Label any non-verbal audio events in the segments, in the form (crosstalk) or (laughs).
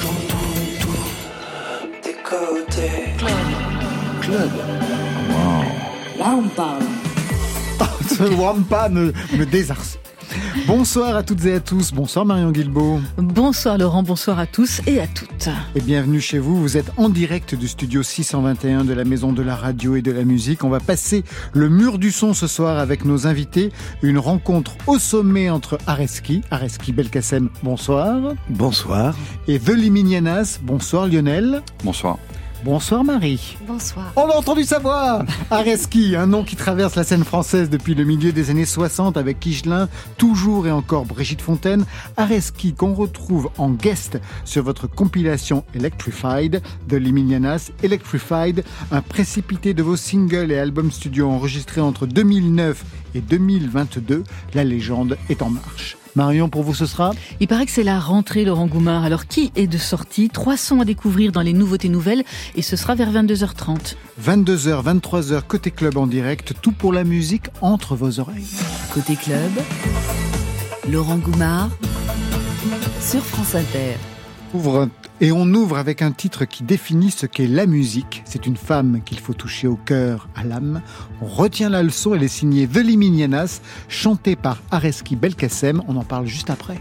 J'entends tout. Côtés. Club. Club. Wow. Là, on parle. Ce Wampa me, me désarce. Bonsoir à toutes et à tous. Bonsoir Marion Guilbault. Bonsoir Laurent, bonsoir à tous et à toutes. Et bienvenue chez vous. Vous êtes en direct du studio 621 de la Maison de la Radio et de la Musique. On va passer le mur du son ce soir avec nos invités. Une rencontre au sommet entre Areski, Areski Belkacem, bonsoir. Bonsoir. Et Veliminianas, bonsoir Lionel. Bonsoir. Bonsoir Marie. Bonsoir. On a entendu sa voix (laughs) Areski, un nom qui traverse la scène française depuis le milieu des années 60 avec Kichelin, toujours et encore Brigitte Fontaine. Areski qu'on retrouve en guest sur votre compilation Electrified de Liminianas. Electrified, un précipité de vos singles et albums studio enregistrés entre 2009 et 2022. La légende est en marche. Marion, pour vous, ce sera Il paraît que c'est la rentrée, Laurent Goumard. Alors, qui est de sortie? Trois sons à découvrir dans les nouveautés nouvelles et ce sera vers 22h30. 22h, 23h, côté club en direct, tout pour la musique entre vos oreilles. Côté club, Laurent Goumard sur France Inter. Et on ouvre avec un titre qui définit ce qu'est la musique. C'est une femme qu'il faut toucher au cœur, à l'âme. On retient la leçon, elle est signée Veliminianas, chantée par Areski Belkacem. On en parle juste après.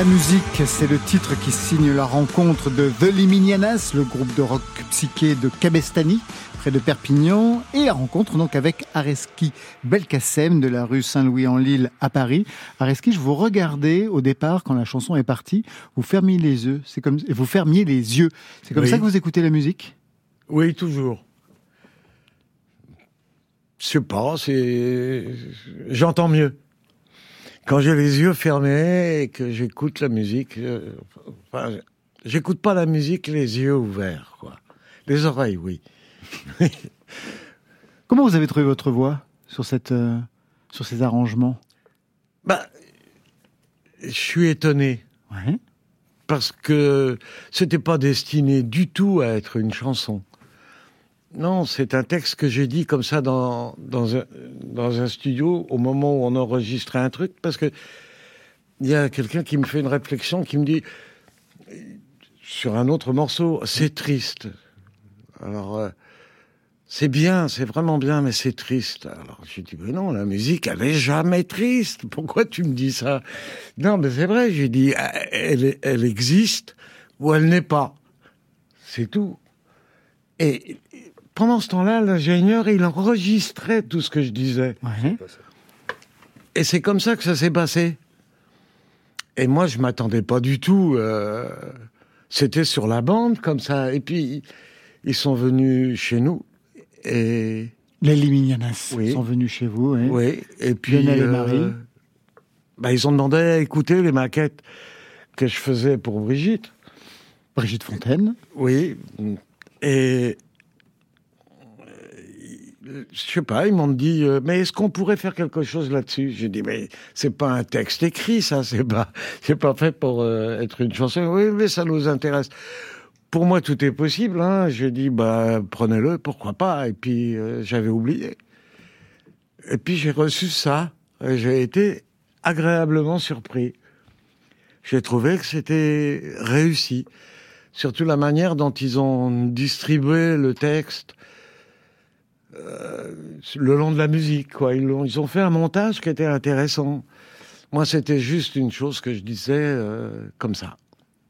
La musique, c'est le titre qui signe la rencontre de The Liminianas, le groupe de rock psyché de Cabestany, près de Perpignan, et la rencontre donc avec Areski Belkacem de la rue Saint-Louis en Lille à Paris. Areski, je vous regardais au départ quand la chanson est partie, vous fermiez les yeux, c'est comme vous fermiez les yeux. C'est comme Oui. ça que vous écoutez la musique? Oui, toujours. Je sais pas, c'est. J'entends mieux. Quand j'ai les yeux fermés et que j'écoute la musique, euh, enfin, j'écoute pas la musique les yeux ouverts, quoi. Les oreilles, oui. (laughs) Comment vous avez trouvé votre voix sur cette euh, sur ces arrangements? Bah, je suis étonné Ouais. parce que c'était pas destiné du tout à être une chanson. Non, c'est un texte que j'ai dit comme ça dans, dans, un, studio au moment où on enregistrait un truc, parce que il y a quelqu'un qui me fait une réflexion, qui me dit sur un autre morceau, c'est triste. Alors, euh, c'est bien, c'est vraiment bien, mais c'est triste. Alors, j'ai dit, mais non, la musique, elle est jamais triste. Pourquoi tu me dis ça? Non, mais c'est vrai, j'ai dit, elle, elle existe ou elle n'est pas. C'est tout. Et pendant ce temps-là, l'ingénieur, il enregistrait tout ce que je disais. Ouais. Et c'est comme ça que ça s'est passé. Et moi, je m'attendais pas du tout. euh, C'était sur la bande, comme ça. Et puis, ils sont venus chez nous. Et Les Liminianas Oui. sont venus chez vous. ouais. oui, et puis Lionel et Marie. bah, ils ont demandé à écouter les maquettes que je faisais pour Brigitte. Brigitte Fontaine. Oui, et euh, je sais pas, ils m'ont dit, euh, mais est-ce qu'on pourrait faire quelque chose là-dessus? J'ai dit, mais c'est pas un texte écrit, ça, c'est pas, c'est pas fait pour euh, être une chanson. Oui, mais ça nous intéresse. Pour moi, tout est possible. Hein. J'ai dit, bah, prenez-le, pourquoi pas? Et puis, euh, j'avais oublié. Et puis, j'ai reçu ça. J'ai été agréablement surpris. J'ai trouvé que c'était réussi. Surtout la manière dont ils ont distribué le texte euh, le long de la musique. Quoi. Ils, ont, ils ont fait un montage qui était intéressant. Moi, c'était juste une chose que je disais euh, comme ça.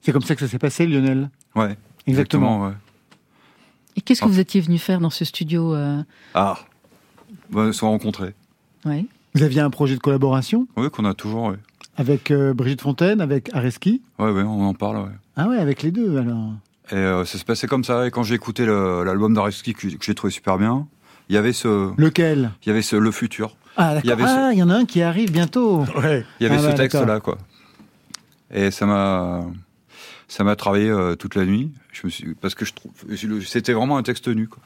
C'est comme ça que ça s'est passé, Lionel? Ouais. Exactement. ouais. Et qu'est-ce que Ah. vous étiez venu faire dans ce studio euh, Ah. Bah, se rencontrer. ouais. Vous aviez un projet de collaboration? Oui, qu'on a toujours, ouais. avec euh, Brigitte Fontaine, avec Areski? Ouais, ouais, on en parle, ouais. Ah ouais, avec les deux alors. Et euh, ça se passait comme ça. Et quand j'ai écouté l'album d'Areski que, que j'ai trouvé super bien, il y avait ce, Lequel? Il y avait ce le futur. Ah Il y d'accord. avait ce- Ah, il y en a un qui arrive bientôt. Ouais. Il y avait Ah ce texte-là, quoi. Et ça m'a, ça m'a travaillé euh, toute la nuit. Je me suis, parce que je trouve, c'était vraiment un texte nu, quoi.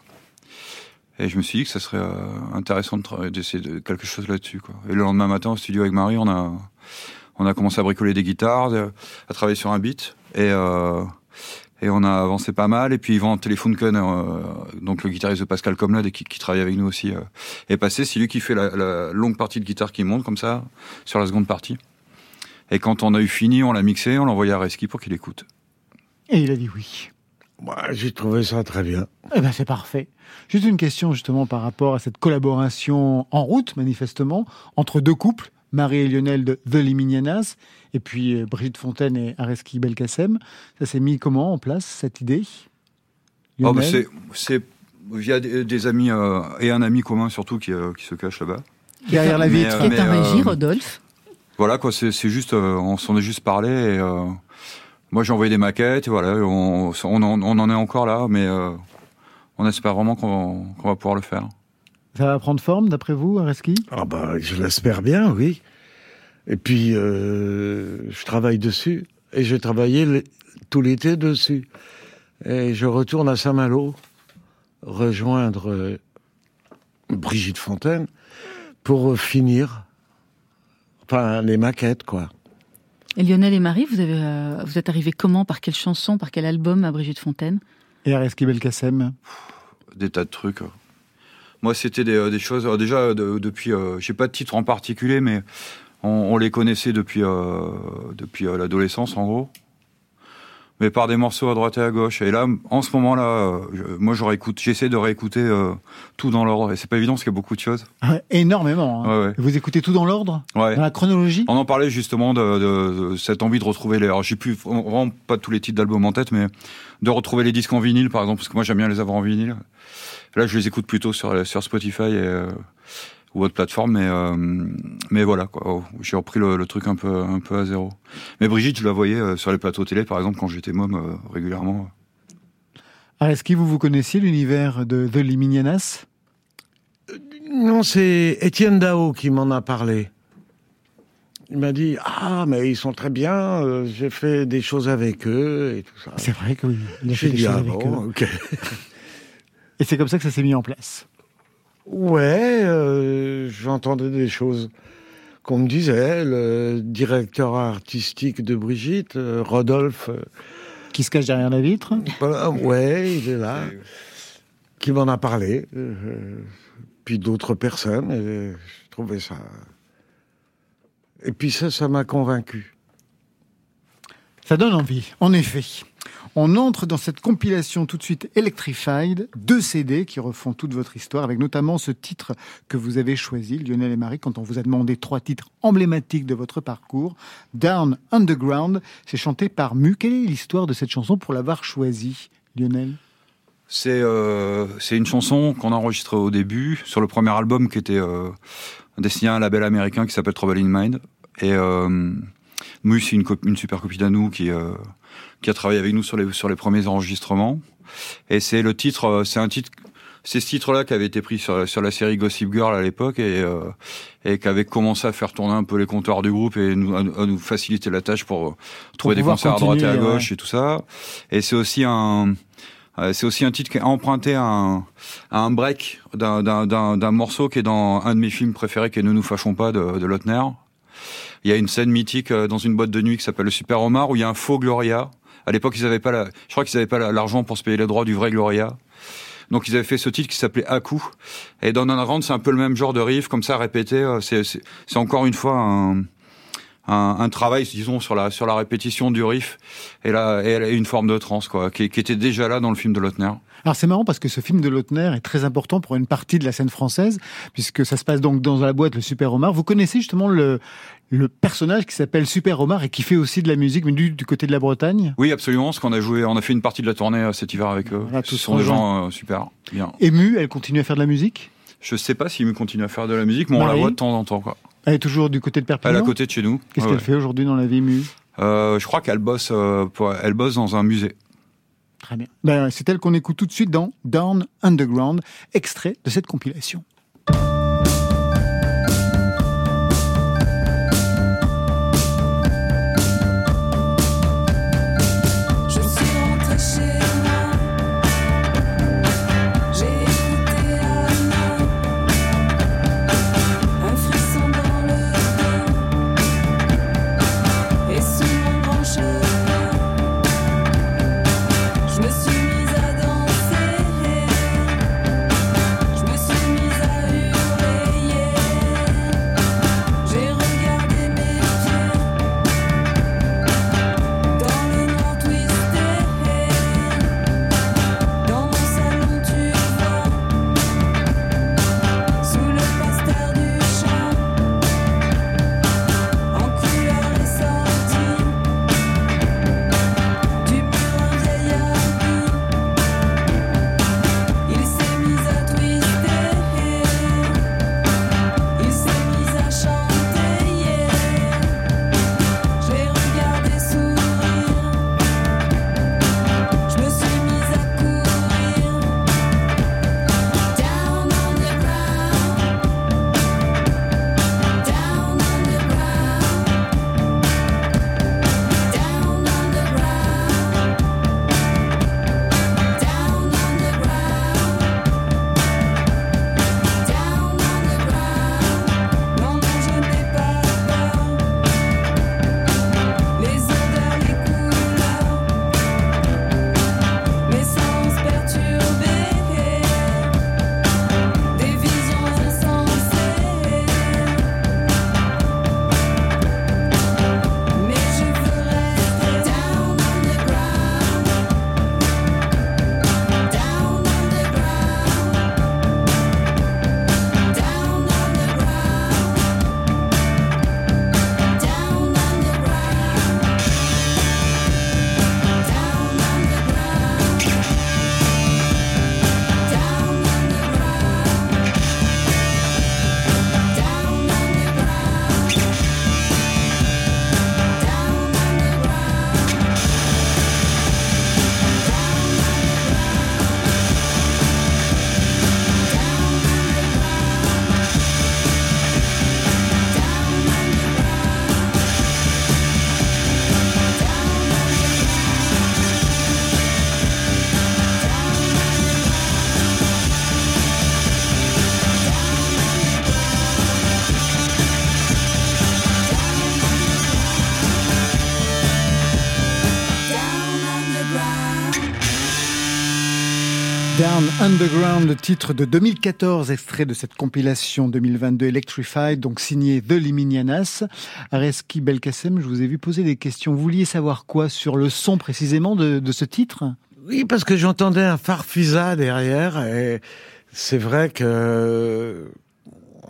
Et je me suis dit que ça serait euh, intéressant de d'essayer de quelque chose là-dessus, quoi. Et le lendemain matin, au studio avec Marie, on a, on a commencé à bricoler des guitares, de- à travailler sur un beat, et euh, et on a avancé pas mal. Et puis Yvan Telefunken, euh, donc le guitariste de Pascal Comlade, et qui, qui travaille avec nous aussi, euh, est passé. C'est lui qui fait la, la longue partie de guitare qui monte comme ça sur la seconde partie. Et quand on a eu fini, on l'a mixé, on l'a envoyé à Reski pour qu'il écoute. Et il a dit oui. J'ai trouvé ça très bien. Eh ben c'est parfait. Juste une question justement par rapport à cette collaboration en route, manifestement, entre deux couples, Marie et Lionel de The Liminianas, et puis euh, Brigitte Fontaine et Areski Belkacem. Ça s'est mis comment en place, cette idée Oh, bah, c'est, c'est via des, des amis euh, et un ami commun surtout qui, euh, qui se cache là-bas. Derrière la vitre. Qui est en régie, Rodolphe. Voilà quoi, c'est, c'est juste, euh, on s'en est juste parlé. Et, euh, moi j'ai envoyé des maquettes, et voilà, on, on, en, on en est encore là, mais euh, on espère vraiment qu'on, qu'on va pouvoir le faire. Ça va prendre forme, d'après vous, Areski? Ah bah, je l'espère bien, oui. Et puis, euh, je travaille dessus. Et j'ai travaillé tout l'été dessus. Et je retourne à Saint-Malo rejoindre euh, Brigitte Fontaine pour euh, finir enfin, les maquettes, quoi. Et Lionel et Marie, vous, avez, euh, vous êtes arrivés comment? Par quelle chanson? Par quel album à Brigitte Fontaine? Et Areski Belkacem Des tas de trucs. Moi c'était des, des choses, déjà de- depuis, euh, j'ai pas de titre en particulier, mais on, on les connaissait depuis, euh, depuis euh, l'adolescence en gros. mais par des morceaux à droite et à gauche. Et là, en ce moment-là, euh, je- moi, j'aurais écouté, j'essaie de réécouter euh, tout dans l'ordre. Et c'est pas évident parce qu'il y a beaucoup de choses. Ouais, énormément. hein. Ouais, ouais. Vous écoutez tout dans l'ordre? Ouais. Dans la chronologie? On en parlait justement de, de- de cette envie de retrouver les. Alors, j'ai plus vraiment pas tous les titres d'albums en tête, mais de retrouver les disques en vinyle, par exemple, parce que moi j'aime bien les avoir en vinyle. Là, je les écoute plutôt sur sur Spotify et, euh, ou autre plateforme, mais euh, mais voilà quoi. Oh, J'ai repris le, le truc un peu un peu à zéro. Mais Brigitte, je la voyais euh, sur les plateaux télé, par exemple, quand j'étais môme euh, régulièrement. Est-ce vous vous connaissiez l'univers de The Liminianas? Non, c'est Étienne Dao qui m'en a parlé. Il m'a dit Ah, mais ils sont très bien, euh, j'ai fait des choses avec eux et tout ça. C'est vrai que oui. il a fait des dit choses Ah avec bon, eux. Et c'est comme ça que ça s'est mis en place. Ouais, euh, j'entendais des choses qu'on me disait. Le directeur artistique de Brigitte, euh, Rodolphe, euh, Qui se cache derrière la vitre ouais, il est là, qui m'en a parlé. euh, puis d'autres personnes, et je trouvais ça. Et puis ça, ça m'a convaincu. Ça donne envie, en effet. On entre dans cette compilation tout de suite Electrified, deux CD qui refont toute votre histoire, avec notamment ce titre que vous avez choisi, Lionel et Marie, quand on vous a demandé trois titres emblématiques de votre parcours. Down Underground, c'est chanté par Mu. Quelle est l'histoire de cette chanson pour l'avoir choisie, Lionel? C'est euh, c'est une chanson qu'on a enregistrée au début sur le premier album qui était euh, destiné à un label américain qui s'appelle Trouble in Mind. Et euh, Mu, c'est une, super copine à nous qui euh, qui a travaillé avec nous sur les sur les premiers enregistrements. Et c'est le titre, euh, c'est un titre. C'est ce titre-là qui avait été pris sur, sur la série Gossip Girl à l'époque et, euh, et qui avait commencé à faire tourner un peu les compteurs du groupe et nous, à, nous- à nous faciliter la tâche pour, euh, trouver des concerts à droite et à gauche et tout ça. Et c'est aussi un, euh, c'est aussi un titre qui est emprunté à un, à un break d'un, d'un, morceau qui est dans un de mes films préférés qui est Ne nous fâchons pas de, de Lautner. Il y a une scène mythique dans une boîte de nuit qui s'appelle le Super Omar où il y a un faux Gloria. À l'époque, ils avaient pas la, je crois qu'ils avaient pas la- l'argent pour se payer les droits du vrai Gloria. Donc ils avaient fait ce titre qui s'appelait Aku. Et dans Underground, c'est un peu le même genre de riff, comme ça répété. euh, c'est encore une fois un, un, un travail, disons, sur la sur la répétition du riff et et une forme de trance quoi, qui, qui était déjà là dans le film de Lautner. Alors c'est marrant parce que ce film de Lautner est très important pour une partie de la scène française, puisque ça se passe donc dans la boîte le Super Omar. Vous connaissez justement le, le personnage qui s'appelle Super Omar et qui fait aussi de la musique, mais du, du côté de la Bretagne? Oui, absolument. Ce qu'on a joué, on a fait une partie de la tournée euh, cet hiver avec eux. Voilà, tous Ce sont des gens euh, super, bien. Émue, elle continue à faire de la musique? Je sais pas s'ils continuent à faire de la musique, mais on la voit de temps en temps quoi. Elle est toujours du côté de Elle est Perpignan à côté de chez nous. Qu'est-ce Ouais, qu'elle fait aujourd'hui dans la vie, Émue Euh, Je crois qu'elle bosse, euh, pour- elle bosse dans un musée. Très bien. Ben, c'est elle qu'on écoute tout de suite dans Down Underground, extrait de cette compilation. Down Underground, le titre de 2014, extrait de cette compilation 2022 Electrified, donc signé The Liminianas. Areski Belkacem, je vous ai vu poser des questions. Vous vouliez savoir quoi sur le son précisément de, de ce titre? Oui, parce que j'entendais un farfisa derrière et c'est vrai que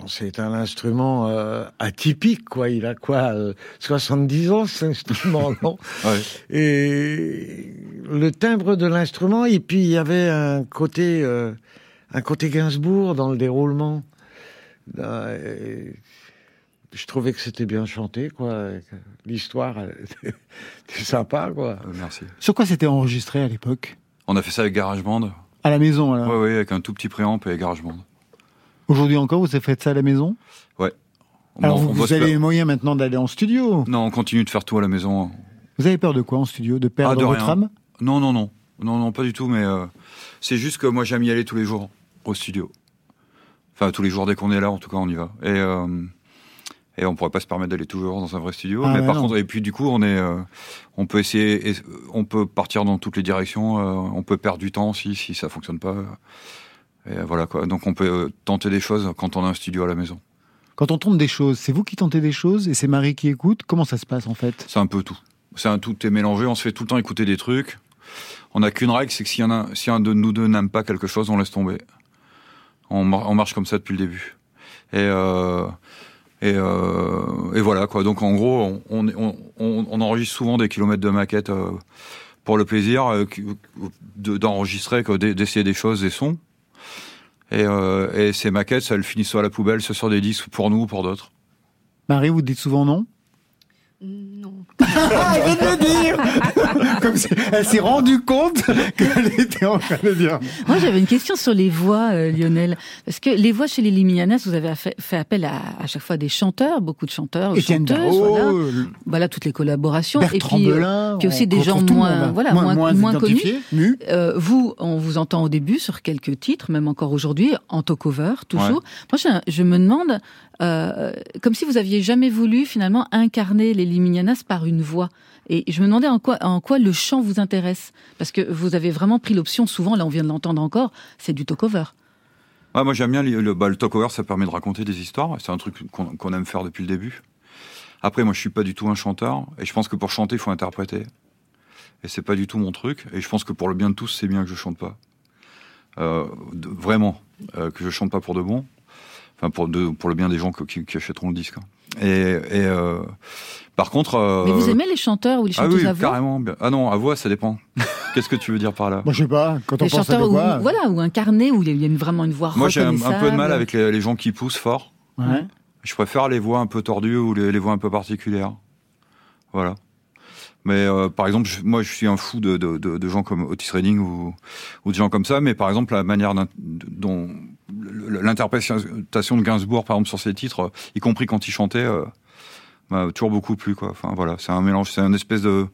c'est un instrument euh, atypique, quoi. Il a quoi, euh, 70 ans, cet instrument, (laughs) non Ouais. Et le timbre de l'instrument, et puis il y avait un côté, euh, un côté Gainsbourg dans le déroulement. Euh, et je trouvais que c'était bien chanté, quoi. L'histoire, (laughs) était sympa, quoi. Euh, merci. Sur quoi c'était enregistré à l'époque? On a fait ça avec GarageBand. À la maison, alors Ouais, ouais, avec un tout petit préamp et GarageBand. Aujourd'hui encore, vous avez fait ça à la maison? Alors, Bon, vous, on vous bosse avez les moyens maintenant d'aller en studio. Non, on continue de faire tout à la maison. Vous avez peur de quoi en studio? De perdre Ah, de votre rien. âme Non, non, non. Non, non, pas du tout, mais euh, c'est juste que moi j'aime y aller tous les jours au studio. Enfin, tous les jours dès qu'on est là, en tout cas, on y va. Et, euh, et on pourrait pas se permettre d'aller toujours dans un vrai studio. Ah mais ouais, par non. contre, et puis du coup, on est, euh, on peut essayer, on peut partir dans toutes les directions. euh, on peut perdre du temps si si ça fonctionne pas. Et voilà quoi. Donc on peut euh, tenter des choses quand on a un studio à la maison. Quand on tente des choses, c'est vous qui tentez des choses et c'est Marie qui écoute Comment ça se passe en fait? C'est un peu tout. C'est un tout est mélangé. On se fait tout le temps écouter des trucs. On n'a qu'une règle, c'est que en a, si un de nous deux n'aime pas quelque chose, on laisse tomber. On, mar- on marche comme ça depuis le début. Et euh, et, euh, et voilà quoi. Donc en gros, on, on, enregistre souvent des kilomètres de maquettes euh, pour le plaisir d'enregistrer, d'essayer des choses, des sons. Et, euh, et ces maquettes, elles finissent soit à la poubelle, soit sur des disques pour nous ou pour d'autres? Marie, vous dites souvent non? Non. Ah, elle vient de le dire (laughs) Comme si elle s'est rendue compte qu'elle était en train de dire. Moi, j'avais une question sur les voix, euh, Lionel. Parce que les voix chez les Limianas, vous avez fait, fait appel à, à chaque fois à des chanteurs, beaucoup de chanteurs, ou Étienne chanteuses, voilà. Darro, Voilà toutes les collaborations. Bertrand et puis, euh, Belin. puis aussi on des gens moins- monde. voilà, moins- moins connus. Euh, vous, on vous entend au début sur quelques titres, même encore aujourd'hui, en cover toujours. Moi, je, je me demande, euh, comme si vous aviez jamais voulu finalement incarner les Liminianas par une voix. Et je me demandais en quoi, le chant vous intéresse, parce que vous avez vraiment pris l'option. Souvent, là, on vient de l'entendre encore, c'est du. Ouais, moi j'aime bien le, bah, talk-over, ça permet de raconter des histoires. C'est un truc qu'on aime faire depuis le début. Après, moi je suis pas du tout un chanteur, et je pense que pour chanter, il faut interpréter. Et c'est pas du tout mon truc. Et je pense que pour le bien de tous, c'est bien que je chante pas. Euh, vraiment, euh, que je chante pas pour de bon. Enfin, pour, de, pour le bien des gens qui, qui achèteront le disque. hein. Et, et euh, par contre. euh, Mais vous aimez les chanteurs ou les Ah chanteuses oui, à voix? carrément. bien. Ah non, à voix, ça dépend. (laughs) Qu'est-ce que tu veux dire par là? Moi, je sais pas, quand on Les pense à chanteurs où, voix. voilà, ou incarnés, où il y a une- vraiment une voix Moi, j'ai un, un peu de mal avec les, les gens qui poussent fort. Ouais. Je préfère les voix un peu tordues ou les, les voix un peu particulières. Voilà. Mais euh, par exemple, je- moi, je suis un fou de, de, de, de gens comme Otis Redding ou, ou de gens comme ça. Mais par exemple, la manière dont l'interprétation de Gainsbourg, par exemple, sur ses titres, euh, y compris quand il chantait, euh, m'a toujours beaucoup plu. Enfin voilà, c'est un mélange, c'est un espèce de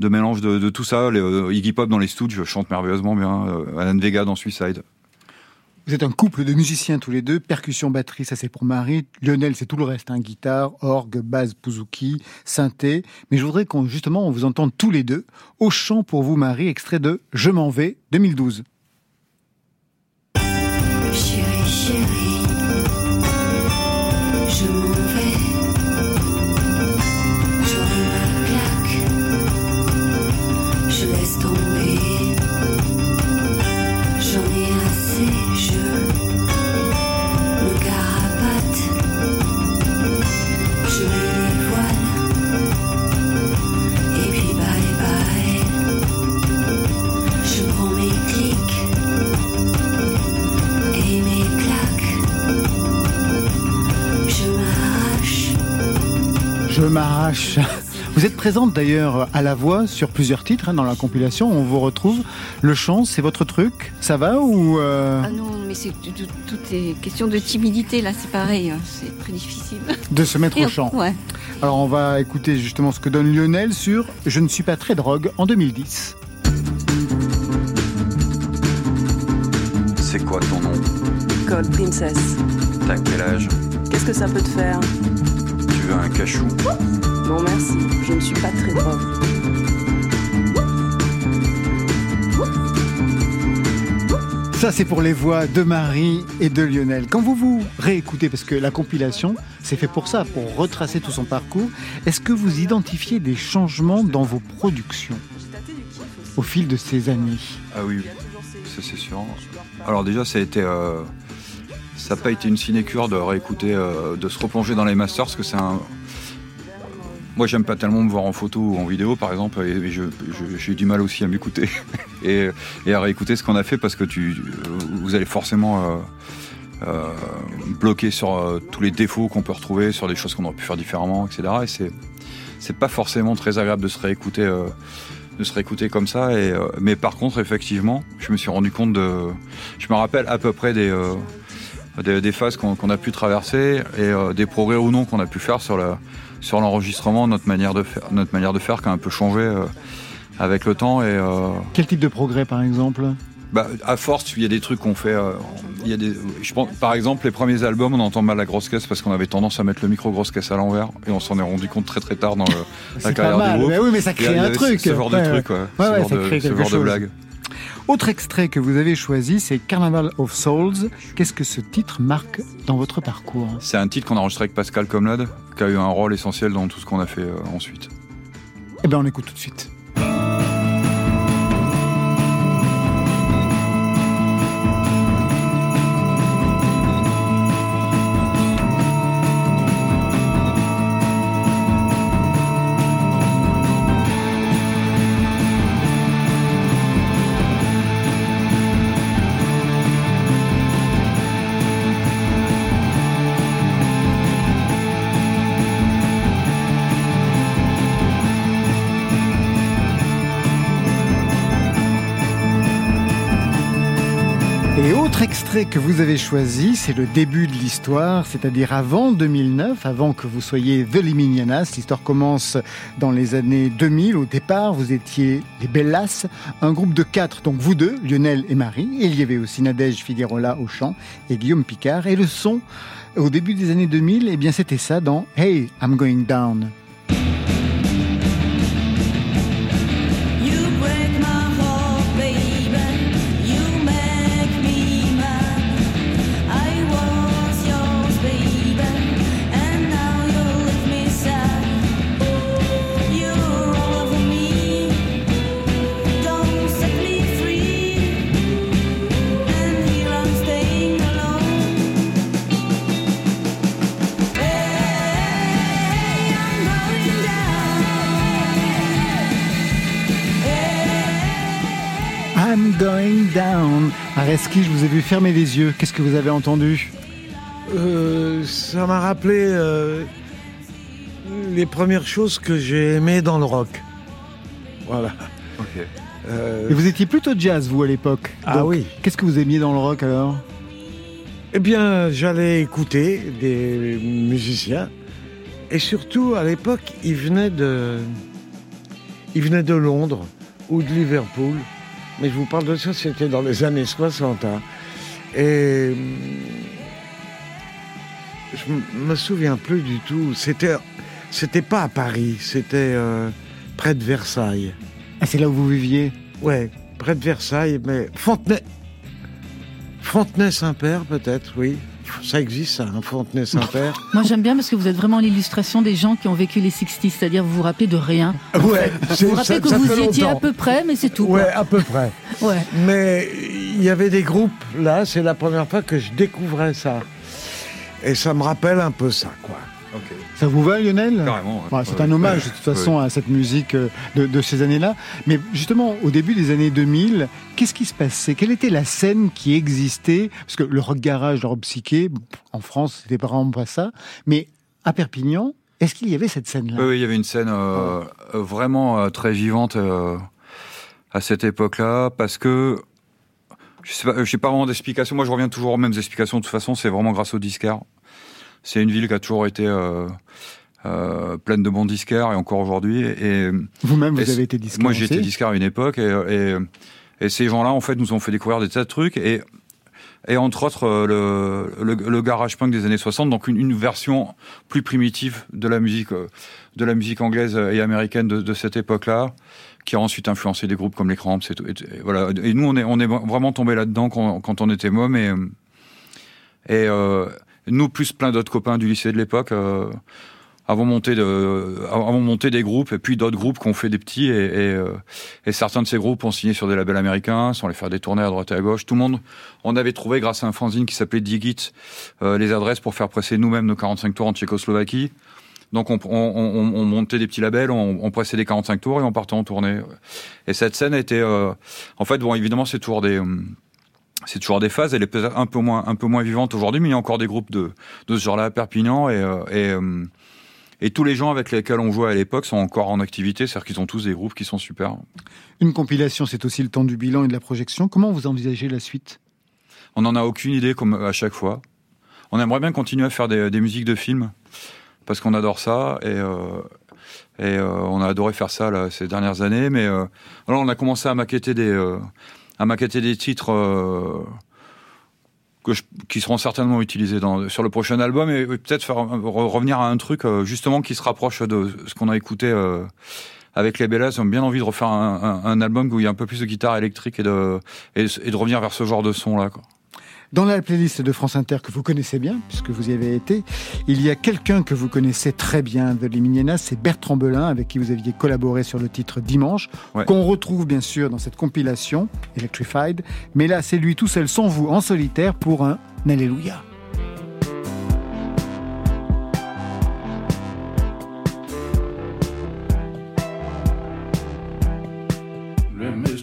mélange de, tout ça. Euh, Iggy Pop dans les studios chante merveilleusement bien. Alan Vega dans Suicide. Vous êtes un couple de musiciens tous les deux, percussion, batterie, ça c'est pour Marie. Lionel, c'est tout le reste, hein, guitare, orgue, basse, bouzouki, synthé. Mais je voudrais qu'on justement on vous entende tous les deux au chant pour vous, Marie, extrait de Je m'en vais 2012. Vous êtes présente d'ailleurs à la voix sur plusieurs titres hein, dans la compilation. On vous retrouve. Le chant, c'est votre truc Ça va ou euh, Ah non, mais c'est tout, tout- tout est question de timidité là, c'est pareil, hein, c'est très difficile. de se mettre Et au chant Ouais. Alors on va écouter justement ce que donne Lionel sur Je ne suis pas très drogue en 2010. C'est quoi ton nom? Cold Princess. T'as quel âge? Qu'est-ce que ça peut te faire? Tu veux un cachou? Non merci, je ne suis pas très drogue. Ça, c'est pour les voix de Marie et de Lionel. Quand vous vous réécoutez, parce que la compilation, c'est fait pour ça, pour retracer tout son parcours, est-ce que vous identifiez des changements dans vos productions au fil de ces années? Ah oui, ça c'est sûr. Alors déjà, ça a été, euh, ça n'a pas été une sinécure de réécouter, euh, de se replonger dans les masters, parce que c'est un. Moi, j'aime pas tellement me voir en photo ou en vidéo, par exemple, et j'ai du mal aussi à m'écouter (laughs) et, et à réécouter ce qu'on a fait, parce que tu, vous allez forcément euh, euh, bloquer sur euh, tous les défauts qu'on peut retrouver, sur des choses qu'on aurait pu faire différemment, etc. Et c'est, c'est pas forcément très agréable de se réécouter. euh, de se réécouter comme ça. Et, euh, mais par contre, effectivement, je me suis rendu compte de. Je me rappelle à peu près des, euh, des, des phases qu'on a pu traverser et euh, des progrès ou non qu'on a pu faire sur la sur l'enregistrement, notre manière de faire, notre manière de faire qui a un peu changé euh, avec le temps. Et euh, Quel type de progrès, par exemple? Bah, à force, il y a des trucs qu'on fait. euh, il y a des, je pense, par exemple, les premiers albums, on entend mal la grosse caisse parce qu'on avait tendance à mettre le micro grosse caisse à l'envers et on s'en est rendu compte très très tard dans le, (laughs) la C'est pas carrière mal. du groupe. Mais oui, mais ça crée un truc. Ce genre Ouais, de ouais. truc, ouais. Ce genre de, ce genre blague. Autre extrait que vous avez choisi, c'est Carnival of Souls. Qu'est-ce que ce titre marque dans votre parcours? C'est un titre qu'on a enregistré avec Pascal Comlade, qui a eu un rôle essentiel dans tout ce qu'on a fait euh, ensuite. Eh bien, on écoute tout de suite. Et autre extrait que vous avez choisi, c'est le début de l'histoire, c'est-à-dire avant 2009, avant que vous soyez The Liminianas. L'histoire commence dans les années 2000. Au départ, vous étiez les Bellas, un groupe de quatre, donc vous deux, Lionel et Marie. Il y avait aussi Nadège Figuerola au chant et Guillaume Picard. Et le son, au début des années 2000, eh bien c'était ça dans Hey, I'm Going Down. Down. Areski, je vous ai vu fermer les yeux. Qu'est-ce que vous avez entendu Euh, ça m'a rappelé euh, les premières choses que j'ai aimées dans le rock. Voilà. Euh, Et vous étiez plutôt jazz, vous, à l'époque. Ah Donc, oui. Qu'est-ce que vous aimiez dans le rock alors Eh bien, j'allais écouter des musiciens. Et surtout, à l'époque, ils venaient de... Ils venaient de Londres ou de Liverpool. Mais je vous parle de ça, c'était dans les années 60. hein. Et... Je me souviens plus du tout. C'était... C'était pas à Paris, c'était euh, près de Versailles. Ah, c'est là où vous viviez? Ouais, près de Versailles, mais Fontenay. Fontenay-Saint-Père, peut-être, oui. Ça existe, ça, un Fontenay-Saint-Père. (laughs) Moi j'aime bien parce que vous êtes vraiment l'illustration des gens qui ont vécu les 60s, c'est-à-dire vous vous rappelez de rien. ouais, Vous vous rappelez que vous y étiez à peu près, mais c'est tout. quoi. Ouais, à peu près. (laughs) Ouais. Mais il y avait des groupes, là, c'est la première fois que je découvrais ça. Et ça me rappelle un peu ça, quoi. Ça vous va, Lionel Carrément, ouais. Ouais, C'est un hommage, de toute façon, à cette musique euh, de, de ces années-là. Mais justement, au début des années 2000, qu'est-ce qui se passait Quelle était la scène qui existait? Parce que le rock garage, le rock psyché, en France, c'était vraiment pas ça. Mais à Perpignan, est-ce qu'il y avait cette scène-là? Oui, il y avait une scène euh, euh, vraiment euh, très vivante euh, à cette époque-là, parce que je sais pas, je sais pas vraiment d'explication. Moi, je reviens toujours aux mêmes explications. De toute façon, c'est vraiment grâce aux disquaires. C'est une ville qui a toujours été euh, euh, pleine de bons disquaires et encore aujourd'hui. Et Vous-même, vous et avez été disquaire Moi, j'ai été disquaire à une époque et, et, et ces gens-là, en fait, nous ont fait découvrir des tas de trucs et et entre autres euh, le, le, le garage punk des années 60, donc une, une version plus primitive de la musique euh, de la musique anglaise et américaine de, de cette époque-là, qui a ensuite influencé des groupes comme les Cramps. Et, tout, et, et voilà. Et nous, on est on est vraiment tombé là-dedans quand, quand on était môme et et euh, nous plus plein d'autres copains du lycée de l'époque. Euh, avons monté de, avons monté des groupes et puis d'autres groupes qui ont fait des petits et, euh, et, certains de ces groupes ont signé sur des labels américains, sont allés faire des tournées à droite et à gauche. Tout le monde, on avait trouvé grâce à un fanzine qui s'appelait Digit euh, les adresses pour faire presser nous-mêmes nos 45 tours en Tchécoslovaquie. Donc on, on, on, on, montait des petits labels, on, pressait des 45 tours et on partait en tournée. Et cette scène était, euh, en fait, bon, évidemment, c'est toujours des c'est toujours des phases. Elle est peut-être un peu moins, un peu moins vivante aujourd'hui, mais il y a encore des groupes de, de ce genre-là à Perpignan et, euh, et et tous les gens avec lesquels on jouait à l'époque sont encore en activité, c'est-à-dire qu'ils ont tous des groupes qui sont super. Une compilation, c'est aussi le temps du bilan et de la projection. Comment vous envisagez la suite? On n'en a aucune idée, comme à chaque fois. On aimerait bien continuer à faire des, des musiques de films, parce qu'on adore ça, et, euh, et euh, on a adoré faire ça là, ces dernières années, mais euh, alors on a commencé à maqueter des, euh, à maqueter des titres euh, que je, qui seront certainement utilisés dans, sur le prochain album et peut-être faire revenir à un truc euh, justement qui se rapproche de ce qu'on a écouté euh, avec les Bellas. J'ai bien envie de refaire un, un, un, album où il y a un peu plus de guitare électrique et de, et de revenir vers ce genre de son là. Quoi. Dans la playlist de France Inter que vous connaissez bien, puisque vous y avez été, il y a quelqu'un que vous connaissez très bien de l'Emiliana, c'est Bertrand Belin, avec qui vous aviez collaboré sur le titre Dimanche, ouais. qu'on retrouve bien sûr dans cette compilation Electrified. Mais là, c'est lui tout seul, sans vous, en solitaire, pour un Alléluia.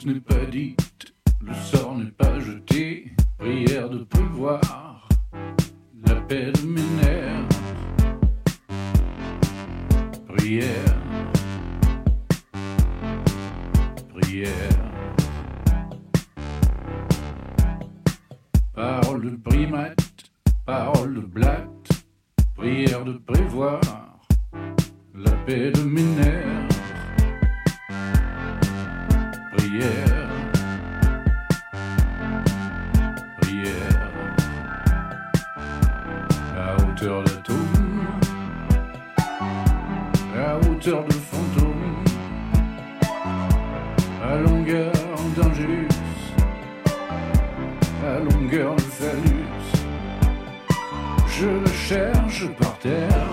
N'est pas dit, le sort n'est pas jeté prière de prévoir la paix de mes nerfs. Prière, prière. Parole de primate, parole de blatte, prière de prévoir la paix de mes nerfs. Prière. De fantôme, à longueur d'Angélus, à longueur de phallus. Je la cherche par terre,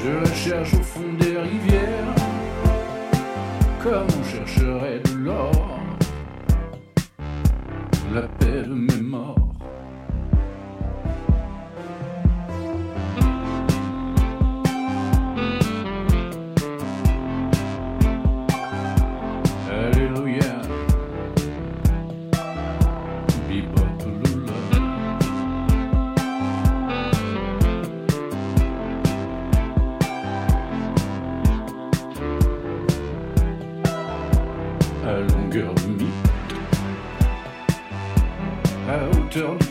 je la cherche au fond des rivières, comme on chercherait de l'or, la paix de mes morts. Produktion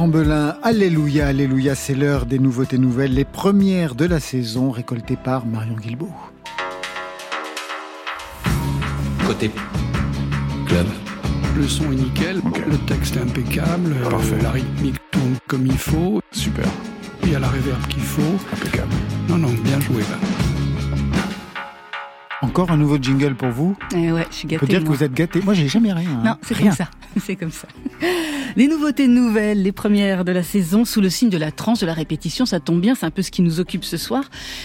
Trembelin, Alléluia, Alléluia, c'est l'heure des nouveautés nouvelles, les premières de la saison récoltées par Marion Guilbault. Côté club. Le son est nickel, le texte est impeccable, euh, la rythmique tourne comme il faut. Super. Il y a la réverb qu'il faut. Impeccable. Non, non, bien joué là. Encore un nouveau jingle pour vous Eh ouais, je suis On peut gâtée. dire que vous êtes gâté. Moi, j'ai jamais rien. hein. Non, c'est comme ça. (laughs) C'est comme ça. Les nouveautés nouvelles, les premières de la saison, sous le signe de la trance, de la répétition, ça tombe bien, c'est un peu ce qui nous occupe ce soir.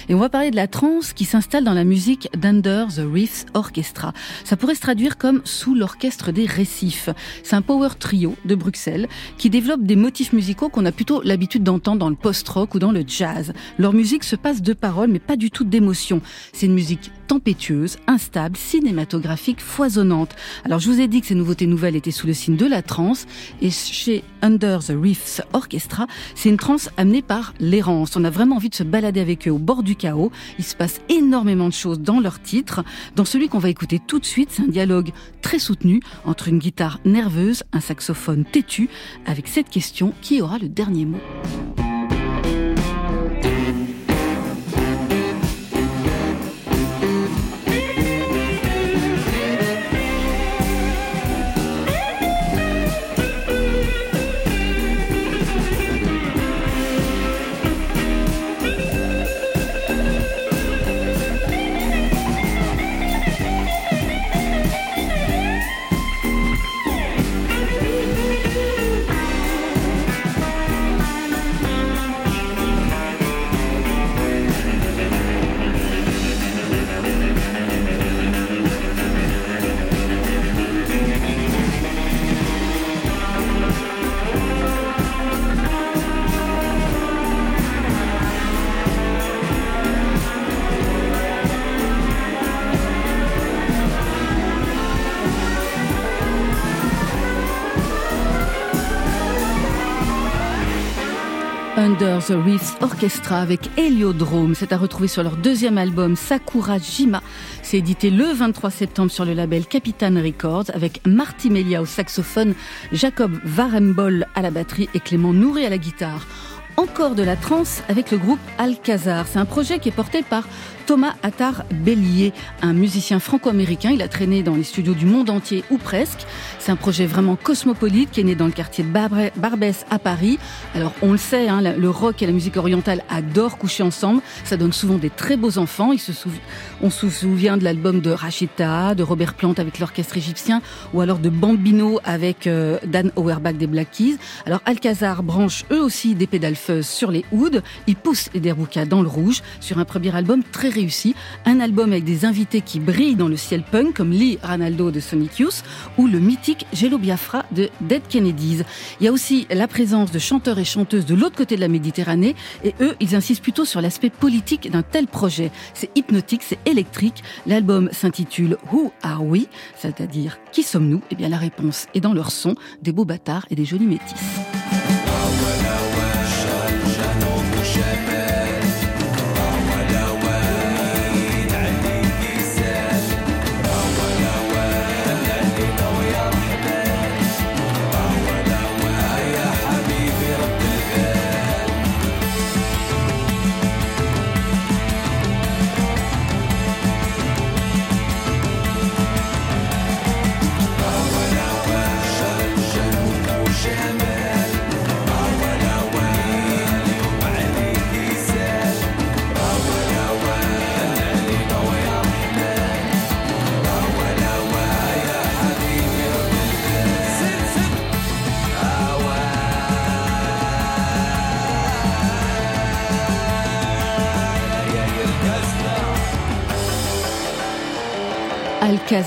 Et on va parler de la trance qui s'installe dans la musique d'Under the Reefs Orchestra. Ça pourrait se traduire comme sous l'orchestre des récifs. C'est un power trio de Bruxelles qui développe des motifs musicaux qu'on a plutôt l'habitude d'entendre dans le post-rock ou dans le jazz. Leur musique se passe de paroles, mais pas du tout d'émotions. C'est une musique tempétueuse, instable, cinématographique, foisonnante. Alors je vous ai dit que ces nouveautés nouvelles étaient sous le signe de la trance et chez Under the Reefs Orchestra, c'est une trance amenée par l'errance. On a vraiment envie de se balader avec eux au bord du chaos. Il se passe énormément de choses dans leur titre. Dans celui qu'on va écouter tout de suite, c'est un dialogue très soutenu entre une guitare nerveuse, un saxophone têtu, avec cette question qui aura le dernier mot? Under the Reefs Orchestra avec Heliodrome. C'est à retrouver sur leur deuxième album Sakura Jima. C'est édité le 23 septembre sur le label Capitan Records avec Marty Melia au saxophone, Jacob Varembol à la batterie et Clément Nouré à la guitare. Encore de la trance avec le groupe Alcazar. C'est un projet qui est porté par Thomas Attar Bellier, un musicien franco-américain. Il a traîné dans les studios du monde entier ou presque. C'est un projet vraiment cosmopolite qui est né dans le quartier de Barbès à Paris. Alors on le sait, hein, le rock et la musique orientale adorent coucher ensemble. Ça donne souvent des très beaux enfants. On se souvient de l'album de Rachita, de Robert Plant avec l'orchestre égyptien, ou alors de Bambino avec euh, Dan Auerbach des Black Keys. Alors Alcazar branche eux aussi des pédales sur les ouds. Ils poussent les Derbouka dans le rouge sur un premier album très réussi. Un album avec des invités qui brillent dans le ciel punk comme Lee Ranaldo de Sonic Youth ou le mythique Jello Biafra de Dead Kennedys. Il y a aussi la présence de chanteurs et chanteuses de l'autre côté de la Méditerranée et eux, ils insistent plutôt sur l'aspect politique d'un tel projet. C'est hypnotique, c'est électrique. L'album s'intitule Who Are We? C'est-à-dire Qui sommes-nous? Eh bien la réponse est dans leur son, des beaux bâtards et des jolis métis.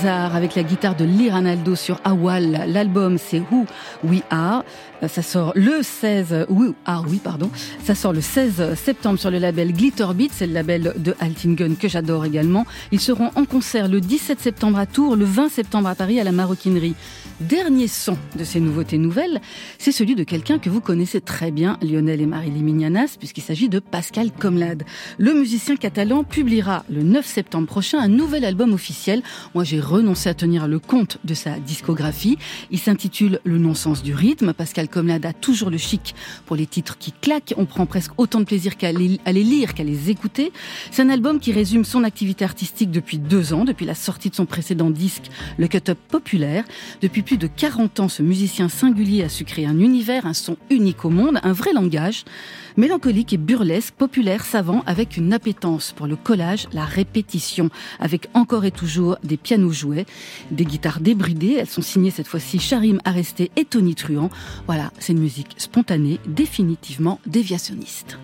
Avec la guitare de Lee Ranaldo sur Awal. L'album c'est Who We Are. Ça sort le 16 Who Are We pardon. Ça sort le 16 septembre sur le label Glitter Beat, c'est le label de Altingen que j'adore également. Ils seront en concert le 17 septembre à Tours, le 20 septembre à Paris à la Maroquinerie. Dernier son de ces nouveautés nouvelles, c'est celui de quelqu'un que vous connaissez très bien, Lionel et Marie Mignanas, puisqu'il s'agit de Pascal Comlade. Le musicien catalan publiera le 9 septembre prochain un nouvel album officiel. Moi, j'ai renoncé à tenir le compte de sa discographie. Il s'intitule Le non-sens du rythme. Pascal Comlade a toujours le chic pour les titres qui claquent. On prend presque autant de plaisir qu'à les, à les lire qu'à les écouter. C'est un album qui résume son activité artistique depuis deux ans, depuis la sortie de son précédent disque, le cut-up populaire. Depuis plus de 40 ans, ce musicien singulier a su créer un univers, un son unique au monde, un vrai langage, mélancolique et burlesque, populaire, savant, avec une appétence pour le collage, la répétition, avec encore et toujours des pianos jouets, des guitares débridées. Elles sont signées cette fois-ci Charim Arresté et Tony Truant. Voilà, c'est une musique spontanée, définitivement déviationniste.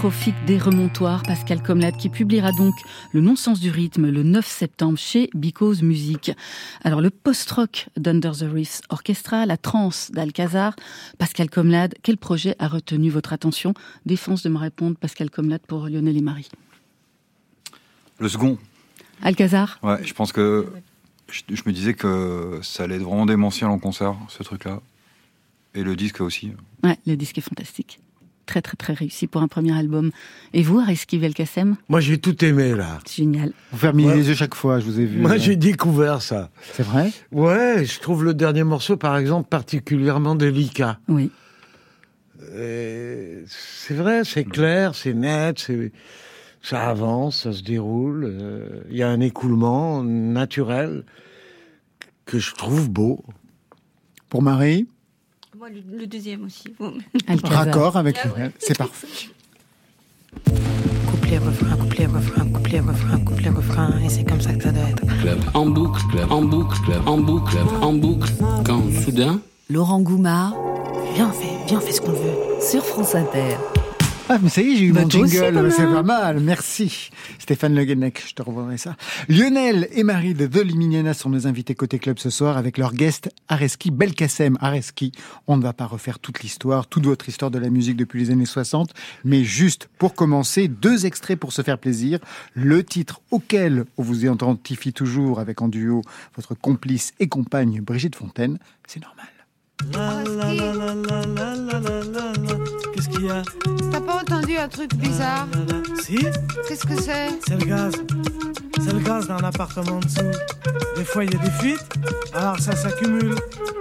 Hypertrophique des remontoirs, Pascal Comlade, qui publiera donc Le non-sens du rythme le 9 septembre chez Because Music. Alors, le post-rock d'Under the Reefs Orchestra, la trance d'Alcazar, Pascal Comlade, quel projet a retenu votre attention? Défense de me répondre, Pascal Comlade, pour Lionel et Marie. Le second. Alcazar? Ouais, je pense que je, je me disais que ça allait être vraiment démentiel en concert, ce truc-là. Et le disque aussi. Ouais, le disque est fantastique. Très, très, très réussi pour un premier album. Et vous, Ariski Velkasem Moi, j'ai tout aimé, là. Génial. Vous fermiez Ouais. les yeux chaque fois, je vous ai vu. Moi, euh, j'ai découvert ça. C'est vrai? Ouais, je trouve le dernier morceau, par exemple, particulièrement délicat. Oui. C'est vrai, c'est clair, c'est net, c'est ça avance, ça se déroule. euh, Il y a un écoulement naturel que je trouve beau. Pour Marie? Moi, le, le deuxième aussi. Raccord avec le C'est parfait. Couplet, refrain, couplet, refrain, couplet, refrain, couplet, refrain, et c'est comme ça que ça doit être. Club en boucle, club en boucle, club en boucle, club en boucle. Quand soudain, Laurent Goumard Viens, on fait, viens, on fait ce qu'on veut. sur France Inter. Ah, mais ça y est, j'ai eu Bah, mon jingle, c'est pas mal, merci. Stéphane Le Guenec, je te revoirai ça. Lionel et Marie de The Liminiana sont nos invités côté club ce soir avec leur guest Areski Belkacem. Areski, on ne va pas refaire toute l'histoire, toute votre histoire de la musique depuis les années 60, mais juste pour commencer, deux extraits pour se faire plaisir. Le titre auquel on vous identifie toujours avec en duo votre complice et compagne Brigitte Fontaine, c'est normal. Qu'est-ce qu'il y a T'as pas entendu un truc bizarre Si Qu'est-ce que c'est C'est le gaz. C'est le gaz dans l'appartement en dessous. Des fois, il y a des fuites, alors ça s'accumule.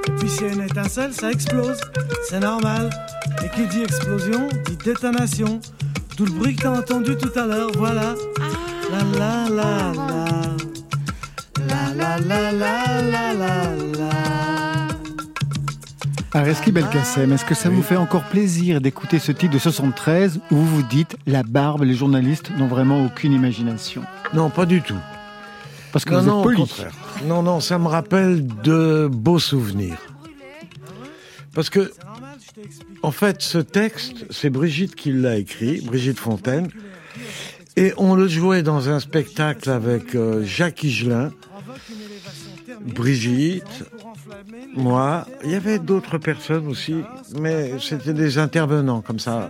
Et puis s'il y a une étincelle, ça explose. C'est normal. Et qui dit explosion, dit détonation. Tout le bruit que t'as entendu tout à l'heure, voilà. La la la la. La la la la la la la. Areski Belkacem, est-ce que ça vous fait encore plaisir d'écouter ce titre de 73 où vous vous dites la barbe, les journalistes n'ont vraiment aucune imagination? Non, pas du tout. Parce que non, vous non, êtes au contraire. Non, non, ça me rappelle de beaux souvenirs. Parce que, en fait, ce texte, c'est Brigitte qui l'a écrit, Brigitte Fontaine. Et on le jouait dans un spectacle avec euh, Jacques Higelin, Brigitte, moi. Il y avait d'autres personnes aussi, mais c'était des intervenants comme ça.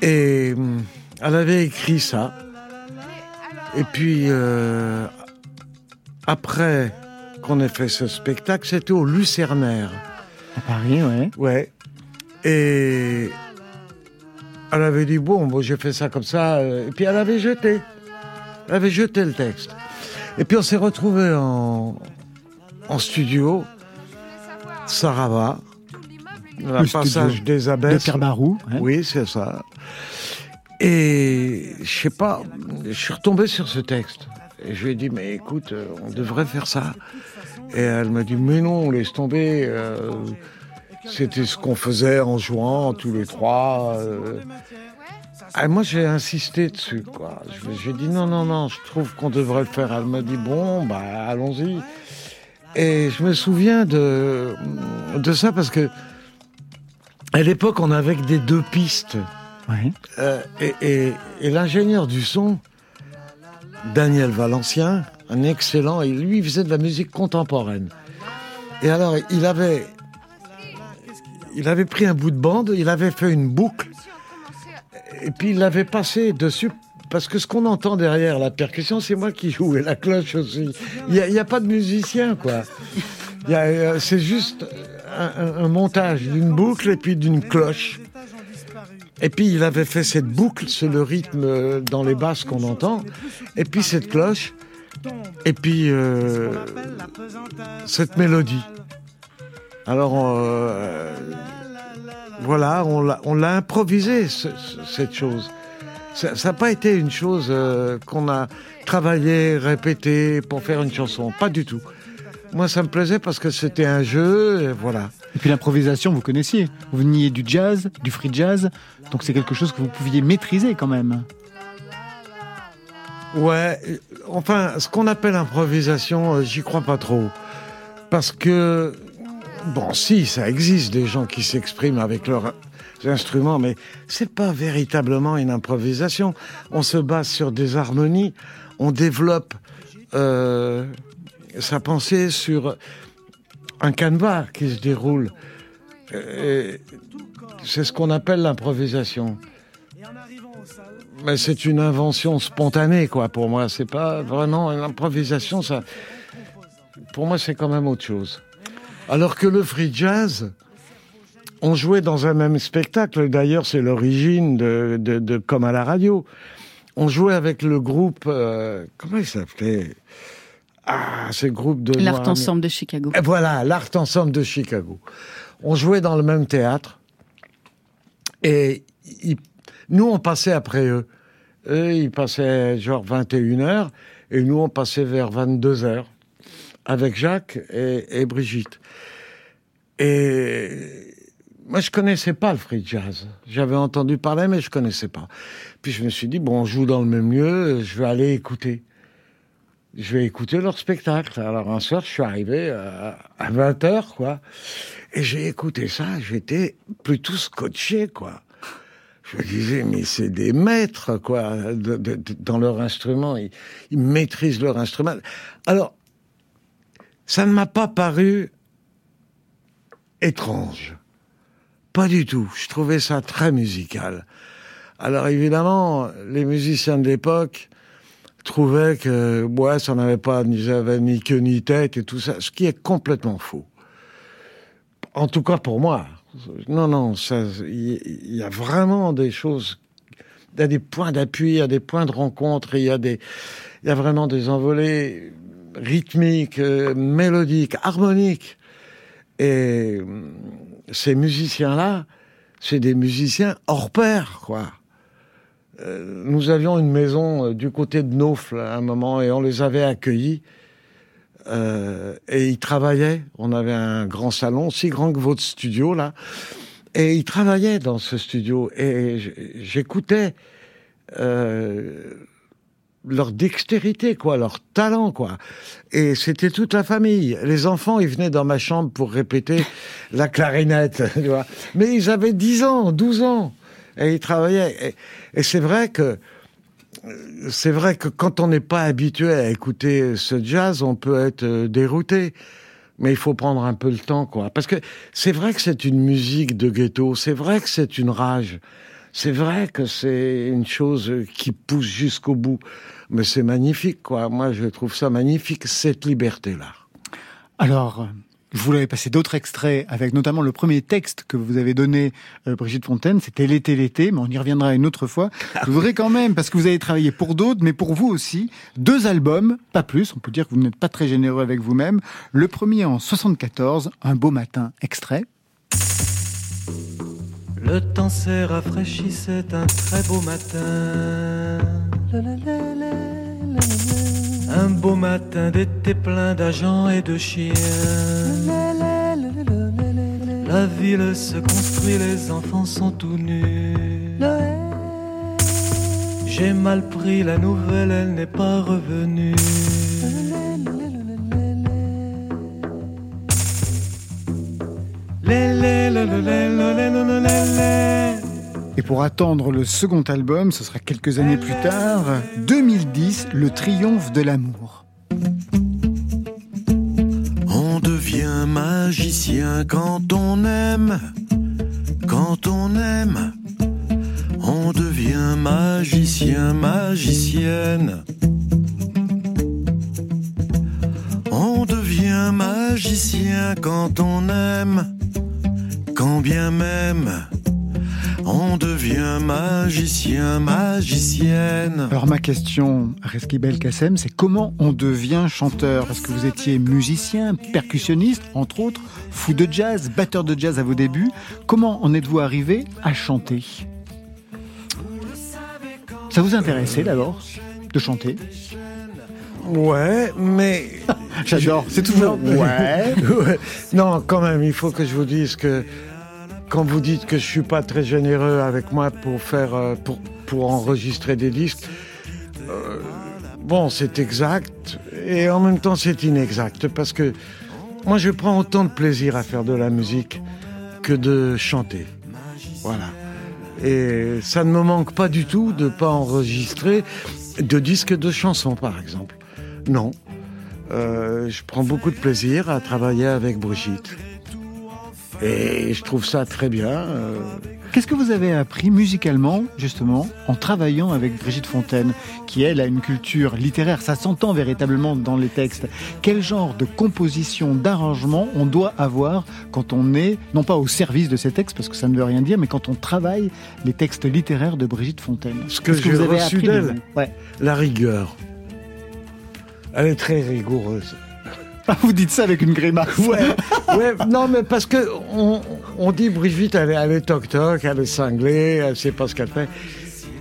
Et hum, elle avait écrit ça. Et puis, euh, après qu'on ait fait ce spectacle, c'était au Lucernaire. À Paris, ouais. Ouais. Et elle avait dit, bon, bon j'ai fait ça comme ça. euh, Et puis elle avait jeté. Elle avait jeté le texte. Et puis on s'est retrouvés en, en studio, Sarava, le passage des abeilles. de Pierre Barou, ouais. Oui, c'est ça. Et je sais pas, je suis retombé sur ce texte. Et je lui ai dit, mais écoute, euh, on devrait faire ça. Et elle m'a dit, mais non, laisse tomber. euh, C'était ce qu'on faisait en jouant tous les trois. euh. Et moi, j'ai insisté dessus, quoi. J'ai dit, non, non, non, je trouve qu'on devrait le faire. Elle m'a dit, bon, bah, allons-y. Et je me souviens de, de ça parce que, à l'époque, on avait que des deux pistes. Euh, et et- et l'ingénieur du son, Daniel Valencien, un excellent, et lui, il faisait de la musique contemporaine. Et alors, il avait, il avait pris un bout de bande, il avait fait une boucle, et puis il l'avait passé dessus. Parce que ce qu'on entend derrière la percussion, c'est moi qui joue, et la cloche aussi. Il n'y a, pas de musicien, quoi. Euh, C'est juste un, montage d'une boucle et puis d'une cloche. Et puis il avait fait cette boucle, c'est le rythme euh, dans les basses qu'on entend, et puis cette cloche, et puis euh, cette mélodie. Alors voilà, on l'a- improvisé ce- ce- cette chose. Ça n'a pas été une chose euh, qu'on a travaillé, répété pour faire une chanson, pas du tout. Moi, ça me plaisait parce que c'était un jeu, et voilà. Et puis l'improvisation, vous connaissiez. Vous veniez du jazz, du free jazz, donc c'est quelque chose que vous pouviez maîtriser quand même. Ouais, enfin, ce qu'on appelle improvisation, euh, j'y crois pas trop. Parce que, bon, si, ça existe des gens qui s'expriment avec leurs instruments, mais c'est pas véritablement une improvisation. On se base sur des harmonies, on développe euh, sa pensée sur un canevas qui se déroule. Euh, C'est ce qu'on appelle l'improvisation. Mais c'est une invention spontanée, quoi, pour moi. C'est pas vraiment une improvisation, ça. Pour moi, c'est quand même autre chose. Alors que le free jazz, on jouait dans un même spectacle. D'ailleurs, c'est l'origine de, de, de Comme à la radio. On jouait avec le groupe. euh, comment il s'appelait? Ah, ce groupe de. L'Art Ensemble de Chicago. et voilà, l'Art Ensemble de Chicago. On jouait dans le même théâtre. Et ils- nous, on passait après eux. Eux, ils passaient genre 21h. Et nous, on passait vers 22h. Avec Jacques et, Brigitte. Et moi, je connaissais pas le free jazz. J'avais entendu parler, mais je connaissais pas. Puis je me suis dit, bon, on joue dans le même lieu, je vais aller écouter je vais écouter leur spectacle. Alors un soir, je suis arrivé à, à 20h, quoi. Et j'ai écouté ça, j'étais plutôt scotché, quoi. Je me disais, mais c'est des maîtres, quoi, dans leur instrument. Ils, ils maîtrisent leur instrument. Alors, ça ne m'a pas paru étrange. Pas du tout. Je trouvais ça très musical. Alors évidemment, les musiciens de l'époque trouvaient que ouais, ça n'avait pas j'avais ni queue ni tête et tout ça, ce qui est complètement faux. En tout cas pour moi. Non, non, il y, a vraiment des choses, il y a des points d'appui, il y a des points de rencontre, il y il y a vraiment des envolées rythmiques, euh, mélodiques, harmoniques. Et hum, ces musiciens-là, c'est des musiciens hors pair, quoi. Euh, nous avions une maison euh, du côté de Naufle à un moment et on les avait accueillis. Euh, et ils travaillaient. On avait un grand salon, aussi grand que votre studio là. Et ils travaillaient dans ce studio. Et j'écoutais euh, leur dextérité, quoi, leur talent, quoi. Et c'était toute la famille. Les enfants, ils venaient dans ma chambre pour répéter (laughs) la clarinette, (laughs) tu vois. Mais ils avaient 10 ans, 12 ans. Et ils travaillaient. Et, et c'est vrai que c'est vrai que quand on n'est pas habitué à écouter ce jazz, on peut être euh, dérouté. Mais il faut prendre un peu le temps, quoi. Parce que c'est vrai que c'est une musique de ghetto, c'est vrai que c'est une rage, c'est vrai que c'est une chose qui pousse jusqu'au bout. Mais c'est magnifique, quoi. Moi, je trouve ça magnifique, cette liberté-là. Alors, je voulais passer d'autres extraits avec notamment le premier texte que vous avez donné, euh, Brigitte Fontaine, c'était l'été, l'été, mais on y reviendra une autre fois. Je voudrais quand même, parce que vous avez travaillé pour d'autres, mais pour vous aussi, deux albums, pas plus, on peut dire que vous n'êtes pas très généreux avec vous-même. Le premier en 74, Un beau matin, extrait. Le temps s'est rafraîchi, c'est un très beau matin. Un beau matin d'été plein d'agents et de chiens. La ville se construit, les enfants sont tout nus. J'ai mal pris la nouvelle, elle n'est pas revenue. Et pour attendre le second album, ce sera quelques années plus tard, 2010, Le triomphe de l'amour. On devient magicien quand on aime, quand on aime. On devient magicien, magicienne. On devient magicien quand on aime, quand bien même. On devient magicien, magicienne. Alors ma question, Reski Belkacem, c'est comment on devient chanteur? Est-ce que vous étiez musicien, percussionniste, entre autres, fou de jazz, batteur de jazz à vos débuts Comment en êtes-vous arrivé à chanter? Ça vous intéressait d'abord de chanter? Ouais, mais. (laughs) J'adore, c'est toujours. (laughs) Ouais. ouais. Non, quand même, il faut que je vous dise que quand vous dites que je suis pas très généreux avec moi pour faire, euh, pour, pour enregistrer des disques, euh, bon, c'est exact et en même temps c'est inexact parce que moi je prends autant de plaisir à faire de la musique que de chanter. Voilà. Et ça ne me manque pas du tout de pas enregistrer de disques de chansons, par exemple. Non. Euh, je prends beaucoup de plaisir à travailler avec Brigitte. Et je trouve ça très bien. euh. Qu'est-ce que vous avez appris musicalement, justement, en travaillant avec Brigitte Fontaine, qui, elle, a une culture littéraire Ça s'entend véritablement dans les textes. Quel genre de composition, d'arrangement on doit avoir quand on est, non pas au service de ces textes, parce que ça ne veut rien dire, mais quand on travaille les textes littéraires de Brigitte Fontaine? Ce que j'ai vous avez reçu appris de d'elle, Ouais. la rigueur. Elle est très rigoureuse. Ah, vous dites ça avec une grimace. Ouais, non, mais parce que on, dit Brigitte, elle est, toc-toc, elle est cinglée, elle sait pas ce qu'elle fait.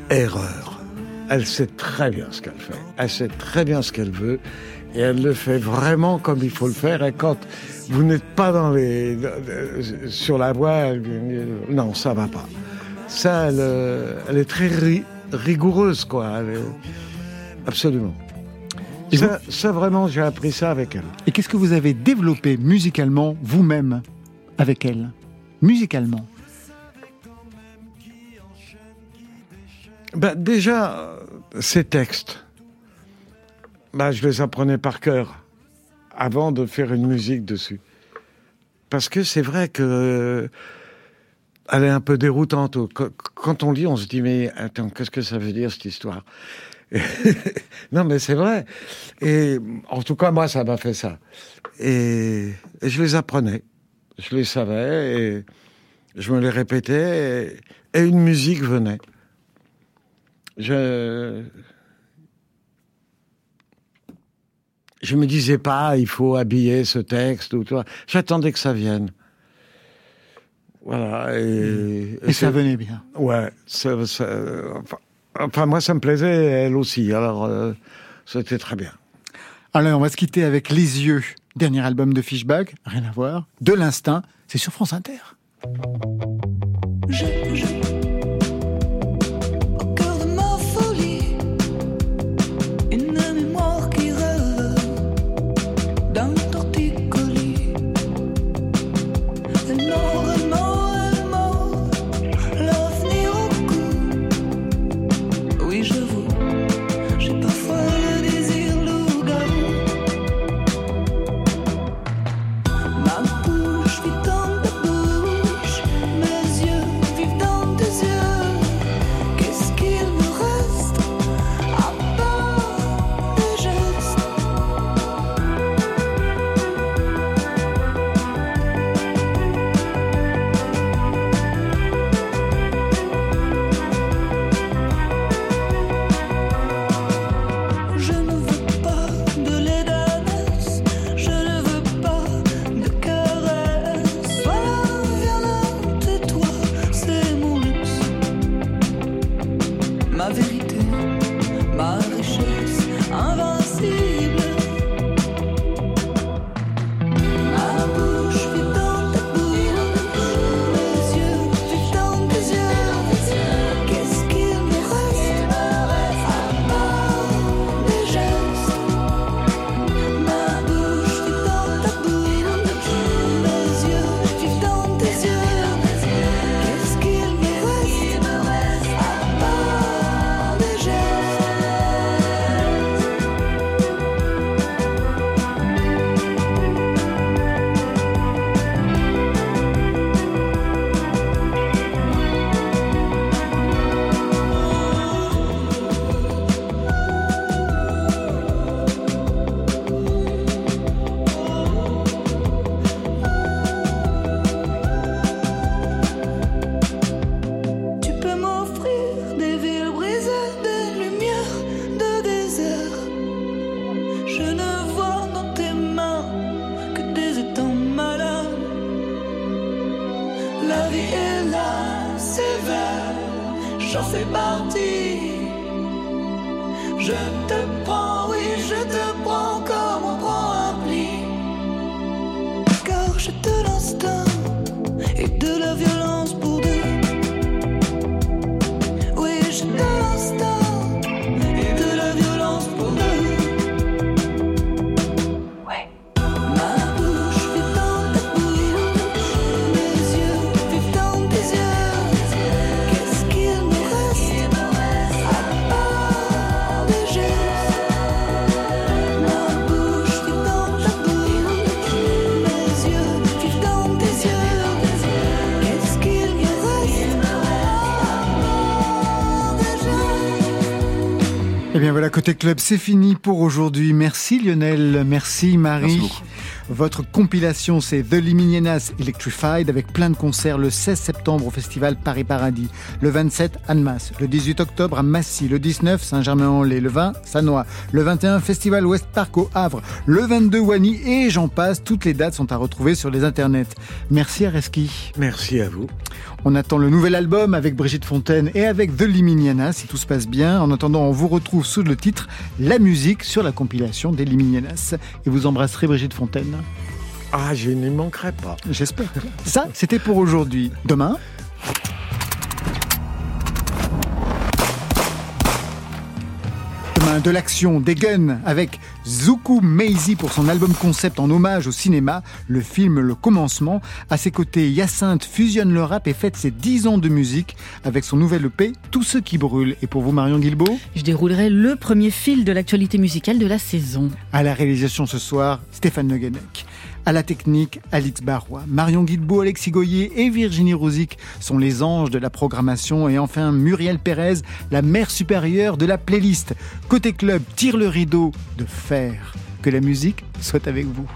Erreur. Elle sait très bien ce qu'elle fait. Elle sait très bien ce qu'elle veut. Et elle le fait vraiment comme il faut le faire. Et quand vous n'êtes pas dans les, sur la voie, non, ça va pas. Ça, elle, est très ri- rigoureuse, quoi. Est- Absolument. Ça, ça, vraiment, j'ai appris ça avec elle. Et qu'est-ce que vous avez développé musicalement vous-même avec elle? Musicalement Ben, déjà, ces textes, ben, je les apprenais par cœur avant de faire une musique dessus. Parce que c'est vrai que elle est un peu déroutante. Qu- Quand on lit, on se dit mais attends, qu'est-ce que ça veut dire cette histoire? (laughs) Non, mais c'est vrai. Et en tout cas, moi, ça m'a fait ça. Et, et je les apprenais, je les savais, et je me les répétais, et, et une musique venait. Je... je me disais pas, il faut habiller ce texte ou toi. J'attendais que ça vienne. Voilà. Et, Et ça venait bien. Ouais. ça- ça- enfin, enfin, moi, ça me plaisait, elle aussi. Alors, euh, c'était très bien. Alors, on va se quitter avec Les Yeux, dernier album de Fishback, rien à voir. De l'instinct, c'est sur France Inter. Côté club, c'est fini pour aujourd'hui. Merci Lionel, merci Marie. Merci. Votre compilation, c'est The Liminianas Electrified avec plein de concerts le 16 septembre au festival Paris Paradis, le 27 Annemasse, le 18 octobre à Massy, le 19 Saint-Germain-en-Laye, le 20 Sanois, le 21 Festival West Park au Havre, le 22 Wany et j'en passe. Toutes les dates sont à retrouver sur les internets. Merci Areski. Merci à vous. On attend le nouvel album avec Brigitte Fontaine et avec The Liminianas si tout se passe bien. En attendant, on vous retrouve sous le titre La musique sur la compilation des Liminianas. Et vous embrasserez Brigitte Fontaine. Ah, je n'y manquerai pas. J'espère. Ça, c'était pour aujourd'hui. Demain, De l'action, des guns, avec Zuku Maisie pour son album concept en hommage au cinéma, le film Le Commencement. À ses côtés, Hyacinthe fusionne le rap et fête ses 10 ans de musique avec son nouvel EP Tous ceux qui brûlent. Et pour vous, Marion Guilbeault Je déroulerai le premier fil de l'actualité musicale de la saison. À la réalisation ce soir, Stéphane Le Guenec. À la technique, Alix Barrois. Marion Guilbeault, Alexis Goyer et Virginie Rosic sont les anges de la programmation. Et enfin, Muriel Pérez, la mère supérieure de la playlist. Côté club, tire le rideau de fer. Que la musique soit avec vous.